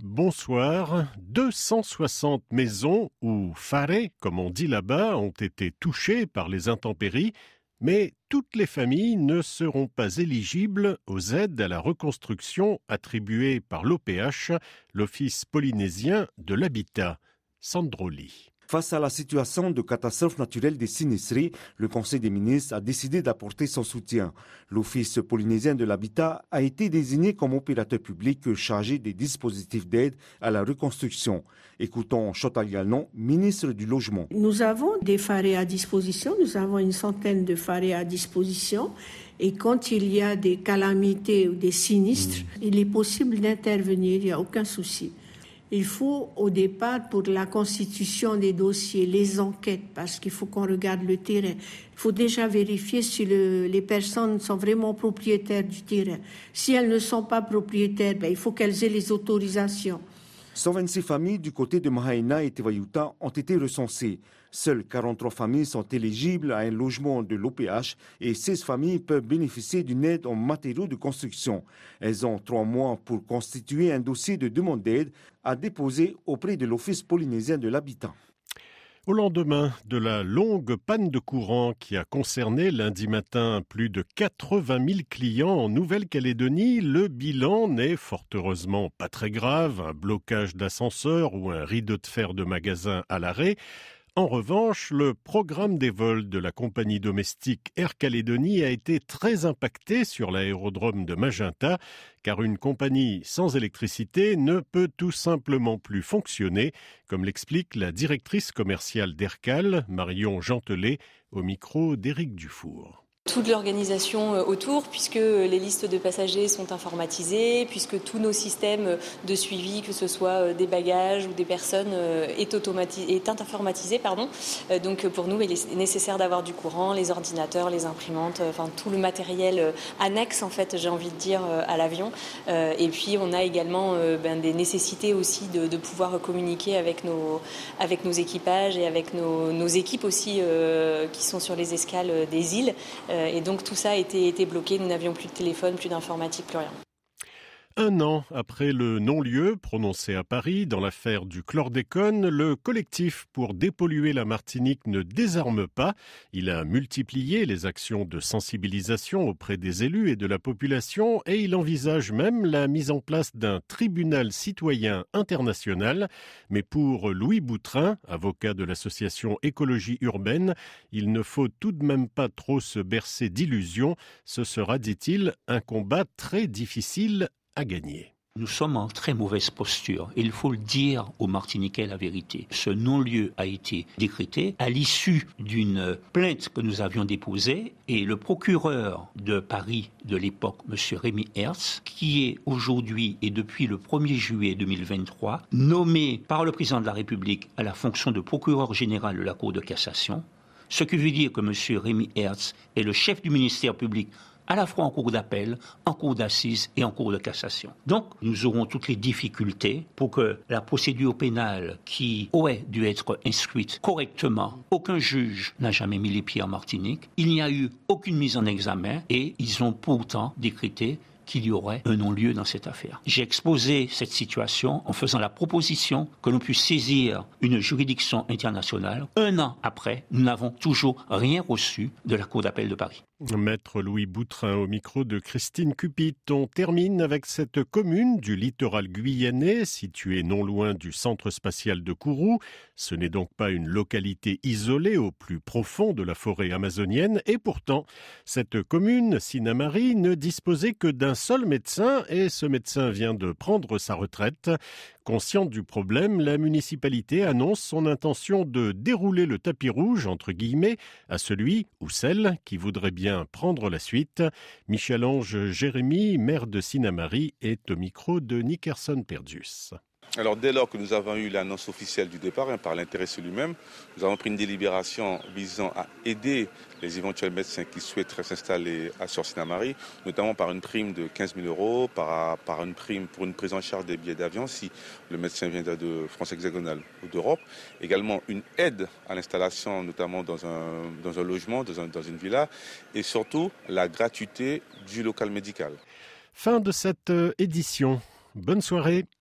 Bonsoir. 260 maisons, ou farés, comme on dit là-bas, ont été touchées par les intempéries, mais toutes les familles ne seront pas éligibles aux aides à la reconstruction attribuées par l'OPH, l'Office polynésien de l'habitat. Sandroli. Face à la situation de catastrophe naturelle des sinistrés, le Conseil des ministres a décidé d'apporter son soutien. L'Office polynésien de l'habitat a été désigné comme opérateur public chargé des dispositifs d'aide à la reconstruction. Écoutons Chotal Galnon, ministre du Logement. Nous avons des farés à disposition, nous avons une centaine de farés à disposition. Et quand il y a des calamités ou des sinistres, mmh. il est possible d'intervenir, il n'y a aucun souci. Il faut au départ, pour la constitution des dossiers, les enquêtes, parce qu'il faut qu'on regarde le terrain. Il faut déjà vérifier si les personnes sont vraiment propriétaires du terrain. Si elles ne sont pas propriétaires, ben, il faut qu'elles aient les autorisations. 126 familles du côté de Mahaina et Tewayuta ont été recensées. Seules 43 familles sont éligibles à un logement de l'OPH et 16 familles peuvent bénéficier d'une aide en matériaux de construction. Elles ont trois mois pour constituer un dossier de demande d'aide à déposer auprès de l'Office polynésien de l'habitat. Au lendemain de la longue panne de courant qui a concerné lundi matin plus de 80 000 clients en Nouvelle-Calédonie, le bilan n'est fort heureusement pas très grave, un blocage d'ascenseur ou un rideau de fer de magasin à l'arrêt. En revanche, le programme des vols de la compagnie domestique Air Calédonie a été très impacté sur l'aérodrome de Magenta, car une compagnie sans électricité ne peut tout simplement plus fonctionner, comme l'explique la directrice commerciale d'Aircal, Marion Gentelet, au micro d'Éric Dufour toute l'organisation euh, autour, puisque les listes de passagers sont informatisées, puisque tous nos systèmes de suivi, que ce soit euh, des bagages ou des personnes, euh, est, est informatisé. Pardon. Donc pour nous, il est nécessaire d'avoir du courant, les ordinateurs, les imprimantes, enfin tout le matériel annexe, en fait, j'ai envie de dire, à l'avion. Et puis on a également ben, des nécessités aussi de, pouvoir communiquer avec nos, avec nos équipages et avec nos, équipes aussi qui sont sur les escales des îles. Euh, et donc tout ça a été, été bloqué. Nous n'avions plus de téléphone, plus d'informatique, plus rien. Un an après le non-lieu prononcé à Paris dans l'affaire du chlordécone, le collectif pour dépolluer la Martinique ne désarme pas. Il a multiplié les actions de sensibilisation auprès des élus et de la population et il envisage même la mise en place d'un tribunal citoyen international. Mais pour Louis Boutrin, avocat de l'association Écologie urbaine, il ne faut tout de même pas trop se bercer d'illusions. Ce sera, dit-il, un combat très difficile Nous sommes en très mauvaise posture. Il faut le dire aux Martiniquais la vérité. Ce non-lieu a été décrété à l'issue d'une plainte que nous avions déposée et le procureur de Paris de l'époque, M. Rémi Hertz, qui est aujourd'hui et depuis le 1er juillet 2023 nommé par le président de la République à la fonction de procureur général de la Cour de cassation, ce qui veut dire que M. Rémi Hertz est le chef du ministère public à la fois en cours d'appel, en cours d'assises et en cours de cassation. Donc, nous aurons toutes les difficultés pour que la procédure pénale qui aurait dû être instruite correctement, aucun juge n'a jamais mis les pieds en Martinique, il n'y a eu aucune mise en examen et ils ont pourtant décrété qu'il y aurait un non-lieu dans cette affaire. J'ai exposé cette situation en faisant la proposition que l'on puisse saisir une juridiction internationale. Un an après, nous n'avons toujours rien reçu de la Cour d'appel de Paris. Maître Louis Boutrin au micro de Christine Cupit. On termine avec cette commune du littoral guyanais située non loin du centre spatial de Kourou. Ce n'est donc pas une localité isolée au plus profond de la forêt amazonienne et pourtant cette commune, Sinamari, ne disposait que d'un seul médecin et ce médecin vient de prendre sa retraite. Consciente du problème, la municipalité annonce son intention de dérouler le tapis rouge, entre guillemets, à celui ou celle qui voudrait bien prendre la suite. Michel-Ange Jérémy, maire de Sinamari, est au micro de Nickerson Perdus. Alors dès lors que nous avons eu l'annonce officielle du départ hein, par l'intéressé lui-même, nous avons pris une délibération visant à aider les éventuels médecins qui souhaiteraient s'installer à Sinamari, notamment par une prime de 15 000 euros, par, une prime pour une prise en charge des billets d'avion si le médecin vient de France hexagonale ou d'Europe. Également une aide à l'installation, notamment dans un, logement, dans, dans une villa, et surtout la gratuité du local médical. Fin de cette euh, édition. Bonne soirée.